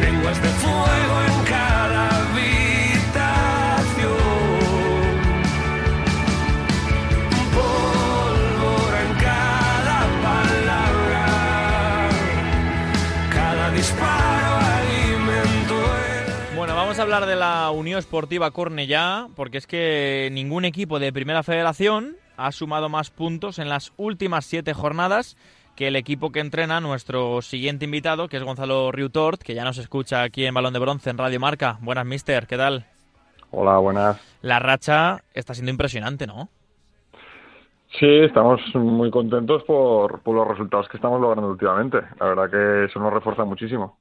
lenguas de fuego en cada habitación, pólvora en cada palabra, cada disparo alimento. Bueno, vamos a hablar de la Unión Esportiva Cornellá, porque es que ningún equipo de Primera Federación ha sumado más puntos en las últimas siete jornadas que el equipo que entrena nuestro siguiente invitado, que es Gonzalo Riutort, que ya nos escucha aquí en Balón de Bronce en Radio Marca. Buenas, mister, ¿qué tal? Hola, buenas. La racha está siendo impresionante, ¿no? Sí, estamos muy contentos por, por, los resultados que estamos logrando últimamente. La verdad que eso nos refuerza muchísimo.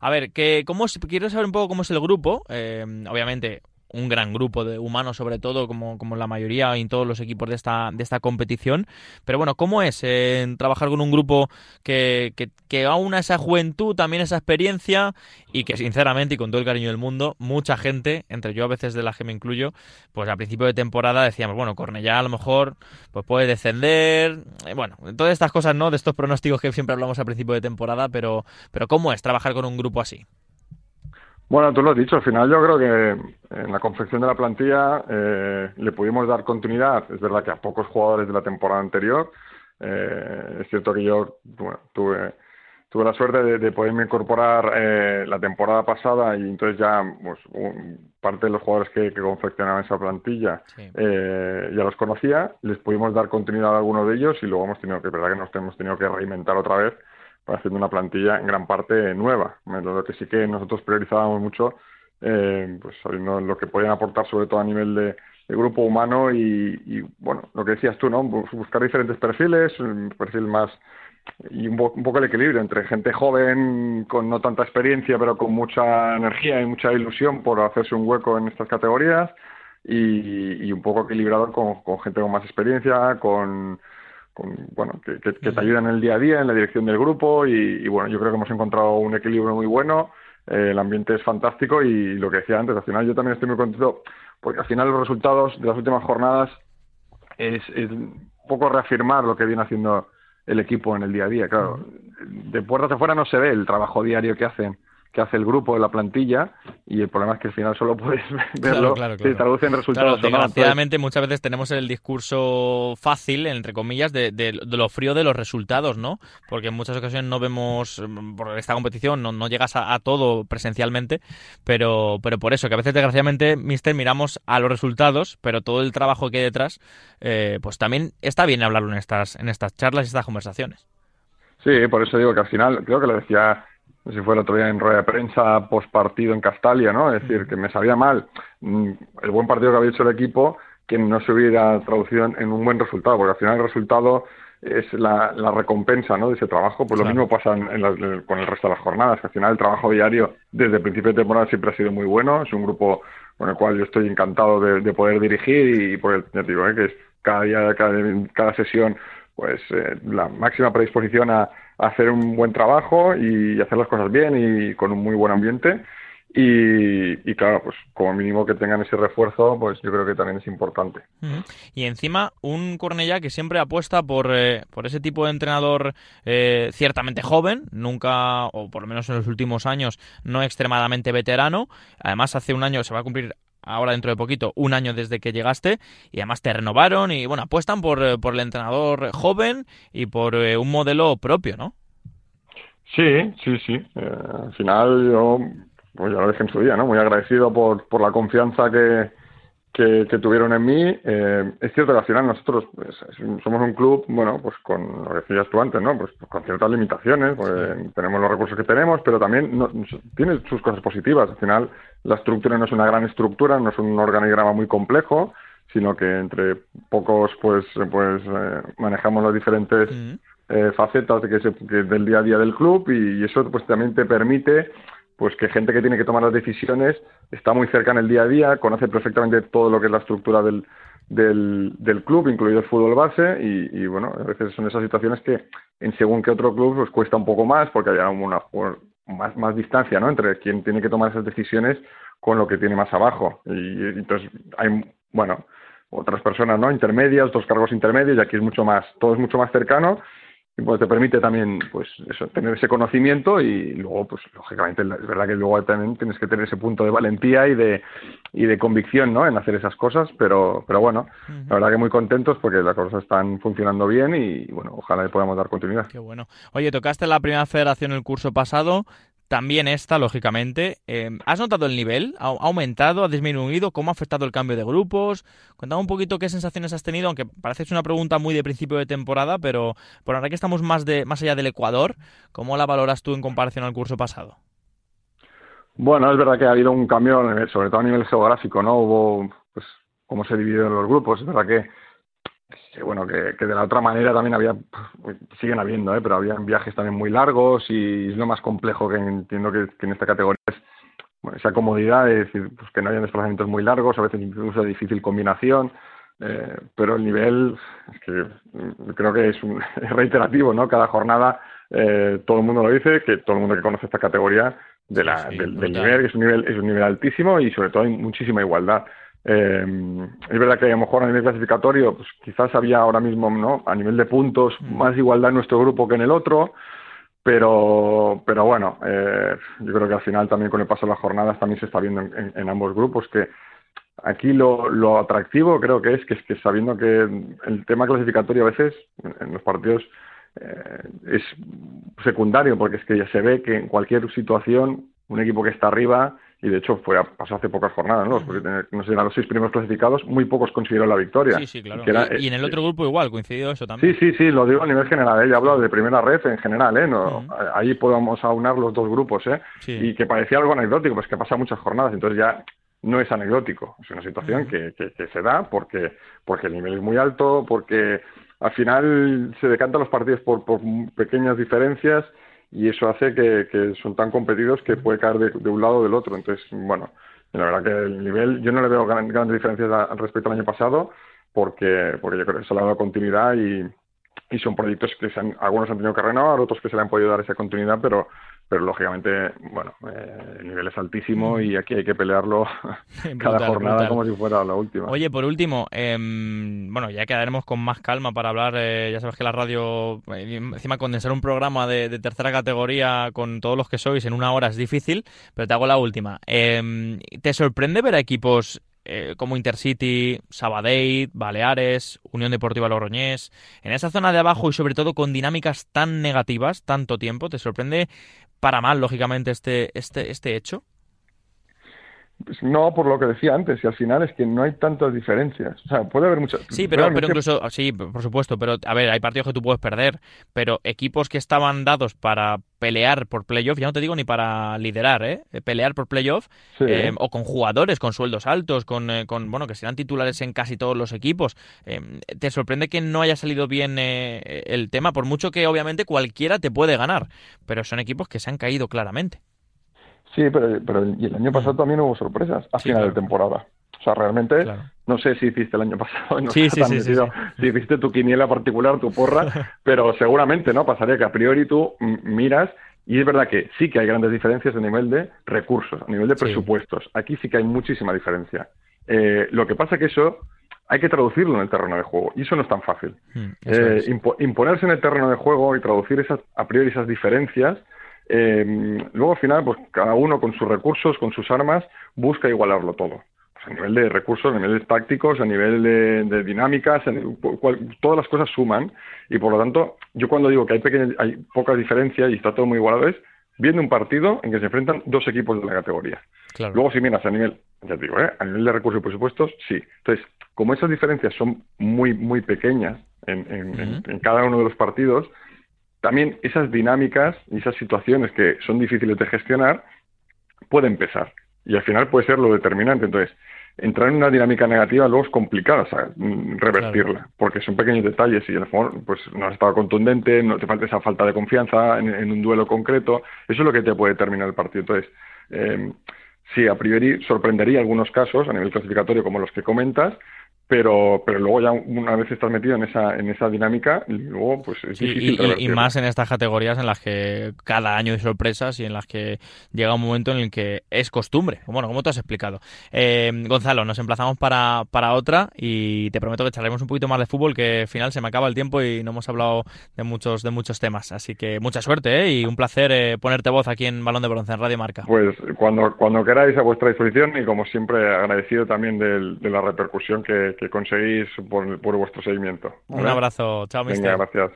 A ver, que, ¿cómo quiero saber un poco cómo es el grupo. Eh, obviamente, un gran grupo de humanos, sobre todo, como, como la mayoría en todos los equipos de esta, de esta competición. Pero bueno, ¿cómo es eh, trabajar con un grupo que, que, que aúna esa juventud, también esa experiencia y que sinceramente y con todo el cariño del mundo, mucha gente, entre yo a veces de la que me incluyo, pues a principio de temporada decíamos, bueno, Cornellá a lo mejor pues puede descender, eh, bueno, todas estas cosas, ¿no? De estos pronósticos que siempre hablamos a principio de temporada, pero, pero ¿cómo es trabajar con un grupo así? Bueno, tú lo has dicho, al final yo creo que en la confección de la plantilla eh, le pudimos dar continuidad. Es verdad que a pocos jugadores de la temporada anterior. Eh, es cierto que yo bueno, tuve, tuve la suerte de, de poderme incorporar eh, la temporada pasada y entonces ya pues, un, parte de los jugadores que, que confeccionaban esa plantilla sí. eh, ya los conocía. Les pudimos dar continuidad a algunos de ellos y luego hemos tenido que, verdad que nos hemos tenido que reinventar otra vez haciendo una plantilla en gran parte nueva. Lo que sí que nosotros priorizábamos mucho, eh, pues sabiendo lo que podían aportar sobre todo a nivel de, grupo humano y, y, bueno, lo que decías tú, ¿no? Buscar diferentes perfiles, un perfil más y un, un, poco el equilibrio entre gente joven con no tanta experiencia pero con mucha energía y mucha ilusión por hacerse un hueco en estas categorías y, un poco equilibrado con gente con más experiencia, con con, bueno, que, que, que, te ayudan en el día a día, en la dirección del grupo y, y bueno, yo creo que hemos encontrado un equilibrio muy bueno, eh, el ambiente es fantástico y lo que decía antes, al final yo también estoy muy contento porque al final los resultados de las últimas jornadas es, es un poco reafirmar lo que viene haciendo el equipo en el día a día, claro, de puertas afuera no se ve el trabajo diario que hacen que hace el grupo de la plantilla y el problema es que al final solo puedes verlo claro, claro, claro. si traduce en resultados. Claro, desgraciadamente muchas veces tenemos el discurso fácil, entre comillas, de, de, de, lo frío de los resultados, ¿no? Porque en muchas ocasiones no vemos, por esta competición no, no llegas a, a, todo presencialmente, pero, pero por eso, que a veces desgraciadamente, Mister, miramos a los resultados, pero todo el trabajo que hay detrás, eh, pues también está bien hablarlo en estas, en estas charlas y estas conversaciones. Sí, por eso digo que al final, creo que lo decía si fue el otro día en rueda de prensa post partido en Castalia, ¿no? Es decir, que me sabía mal mm, el buen partido que había hecho el equipo que no se hubiera traducido en, un buen resultado, porque al final el resultado es la, la recompensa ¿no? de ese trabajo, pues claro. lo mismo pasa en, en la, con el resto de las jornadas, que al final el trabajo diario desde el principio de temporada siempre ha sido muy bueno, es un grupo con el cual yo estoy encantado de, de poder dirigir y por el ya digo, ¿eh? que es cada día, cada, cada sesión, pues eh, la máxima predisposición a, hacer un buen trabajo y hacer las cosas bien y con un muy buen ambiente. Y, y, claro, pues como mínimo que tengan ese refuerzo, pues yo creo que también es importante. Y encima, un Cornellá que siempre apuesta por, eh, por ese tipo de entrenador eh, ciertamente joven, nunca, o por lo menos en los últimos años, no extremadamente veterano. Además, hace un año se va a cumplir ahora dentro de poquito, un año desde que llegaste, y además te renovaron y bueno, apuestan por, eh, por el entrenador joven y por eh, un modelo propio, ¿no? Sí, sí, sí. Eh, al final yo, pues ya lo dije en su día, ¿no? Muy agradecido por, por la confianza que, que, que tuvieron en mí. Eh, es cierto que al final nosotros pues, somos un club, bueno, pues con lo que decías tú antes, ¿no? Pues, pues con ciertas limitaciones, pues, sí. tenemos los recursos que tenemos, pero también no, tiene sus cosas positivas. Al final la estructura no es una gran estructura, no es un organigrama muy complejo, sino que entre pocos pues pues eh, manejamos las diferentes mm. Eh, facetas de que, se, que del día a día del club y, eso pues también te permite pues que gente que tiene que tomar las decisiones está muy cerca en el día a día, conoce perfectamente todo lo que es la estructura del, del, club, incluido el fútbol base, y, y, bueno, a veces son esas situaciones que en según que otro club pues cuesta un poco más porque hay una más, más distancia ¿no? entre quien tiene que tomar esas decisiones con lo que tiene más abajo. Y, y entonces hay, bueno, otras personas no intermedias, otros cargos intermedios, y aquí es mucho más, todo es mucho más cercano y pues te permite también pues eso tener ese conocimiento y luego pues lógicamente es verdad que luego también tienes que tener ese punto de valentía y de y de convicción no en hacer esas cosas pero pero bueno uh -huh. la verdad que muy contentos porque las cosas están funcionando bien y bueno ojalá le podamos dar continuidad. Qué bueno. Oye tocaste la primera federación el curso pasado también esta, lógicamente. Eh, ¿Has notado el nivel? ¿Ha aumentado? ¿Ha disminuido? ¿Cómo ha afectado el cambio de grupos? Cuéntame un poquito qué sensaciones has tenido, aunque parece una pregunta muy de principio de temporada, pero por ahora que estamos más, de, más allá del Ecuador, ¿cómo la valoras tú en comparación al curso pasado? Bueno, es verdad que ha habido un cambio, sobre todo a nivel geográfico, ¿no? Hubo, pues, cómo se dividieron los grupos. Es verdad que que bueno, que, de la otra manera también había, pues, siguen habiendo, ¿eh? pero había viajes también muy largos y es lo más complejo que entiendo que, en esta categoría es esa comodidad de decir pues, que no haya desplazamientos muy largos, a veces incluso de difícil combinación, eh, pero el nivel es que mm, creo que es, un, reiterativo, ¿no? Cada jornada eh, todo el mundo lo dice, que todo el mundo que conoce esta categoría de la, del, del, nivel, que es un nivel, es un nivel altísimo y sobre todo hay muchísima igualdad. Eh, es verdad que a lo mejor a nivel clasificatorio, pues quizás había ahora mismo, ¿no? A nivel de puntos, mm. más igualdad en nuestro grupo que en el otro, pero, pero bueno, eh, yo creo que al final también con el paso de las jornadas también se está viendo en, ambos grupos que aquí lo, lo, atractivo creo que es que, es que sabiendo que el tema clasificatorio a veces en los partidos eh, es secundario, porque es que ya se ve que en cualquier situación un equipo que está arriba y de hecho fue pasó hace pocas jornadas, ¿no? Porque, no sé, eran los seis primeros clasificados, muy pocos consiguieron la victoria. Sí, sí, claro. y, en el otro grupo igual, coincidió eso también. Sí, sí, sí, lo digo a nivel general, ¿eh? yo hablo de primera red en general, ¿eh? No, Ahí podemos aunar los dos grupos, ¿eh? Y que parecía algo anecdótico, pues que pasa muchas jornadas, entonces ya no es anecdótico, es una situación que, que, se da porque, porque el nivel es muy alto, porque al final se decantan los partidos por, por pequeñas diferencias y eso hace que, son tan competidos que puede caer de, un lado o del otro. Entonces, bueno, la verdad que el nivel, yo no le veo grandes diferencias respecto al año pasado, porque, porque yo creo que se le ha dado continuidad y, y son proyectos que se han, algunos han tenido que renovar, otros que se le han podido dar esa continuidad, pero, pero lógicamente, bueno, eh, el nivel es altísimo y aquí hay que pelearlo cada jornada como si fuera la última. Oye, por último, em, bueno, ya quedaremos con más calma para hablar, eh, ya sabes que la radio, eh, encima condensar un programa de, tercera categoría con todos los que sois en una hora es difícil, pero te hago la última. Em, ¿Te sorprende ver a equipos como Intercity, Sabadell, Baleares, Unión Deportiva Logroñés, en esa zona de abajo y sobre todo con dinámicas tan negativas tanto tiempo, ¿te sorprende para mal, lógicamente, este, este, este hecho? Pues no, por lo que decía antes, y al final es que no hay tantas diferencias. O sea, puede haber muchas. Sí, pero, pero incluso, sí, por supuesto, pero a ver, hay partidos que tú puedes perder, pero equipos que estaban dados para pelear por playoff, ya no te digo ni para liderar, ¿eh? Pelear por playoff, eh, o con jugadores con sueldos altos, con, eh, con, bueno, que serán titulares en casi todos los equipos. Eh, ¿Te sorprende que no haya salido bien el tema? Por mucho que obviamente cualquiera te puede ganar, pero son equipos que se han caído claramente. Sí, pero, pero y el año pasado también hubo sorpresas a final de temporada. O sea, realmente, no sé si hiciste el año pasado, no sí, sí, sí, si hiciste tu quiniela particular, tu porra, pero seguramente no pasaría que a priori tú miras y es verdad que sí que hay grandes diferencias a nivel de recursos, a nivel de presupuestos. Aquí sí que hay muchísima diferencia. Eh, lo que pasa que eso hay que traducirlo en el terreno de juego y eso no es tan fácil. Mm, eh, imponerse en el terreno de juego y traducir esas, a priori esas diferencias eh, luego al final, pues cada uno con sus recursos, con sus armas, busca igualarlo todo. Pues, a nivel de recursos, a nivel tácticos, a nivel de, dinámicas, todas las cosas suman y por lo tanto, yo cuando digo que hay, pequeñas, hay pocas diferencias y está todo muy igualado es viendo un partido en que se enfrentan dos equipos de la categoría. Luego si miras a nivel, ya digo, ¿eh? a nivel de recursos y presupuestos, sí. Entonces, como esas diferencias son muy, muy pequeñas en cada uno de los partidos, también esas dinámicas y esas situaciones que son difíciles de gestionar pueden pesar y al final puede ser lo determinante. Entonces, entrar en una dinámica negativa luego es complicado mm, revertirla, porque son pequeños detalles y en el fondo pues, no has estado contundente, no te falta esa falta de confianza en, un duelo concreto, eso es lo que te puede terminar el partido. Entonces, eh, sí, a priori sorprendería algunos casos a nivel clasificatorio como los que comentas, pero pero luego ya una vez estás metido en esa en esa dinámica luego pues es difícil y, y, más en estas categorías en las que cada año hay sorpresas y en las que llega un momento en el que es costumbre. Bueno como tú has explicado eh, Gonzalo nos emplazamos para, para otra y te prometo que charlaremos un poquito más de fútbol que al final se me acaba el tiempo y no hemos hablado de muchos de muchos temas. Así que mucha suerte ¿eh? y un placer eh, ponerte voz aquí en Balón de Bronce en Radio Marca. Pues cuando cuando queráis a vuestra disposición y como siempre agradecido también de la repercusión que que conseguís por, vuestro seguimiento. Un abrazo, chao, Venga, gracias.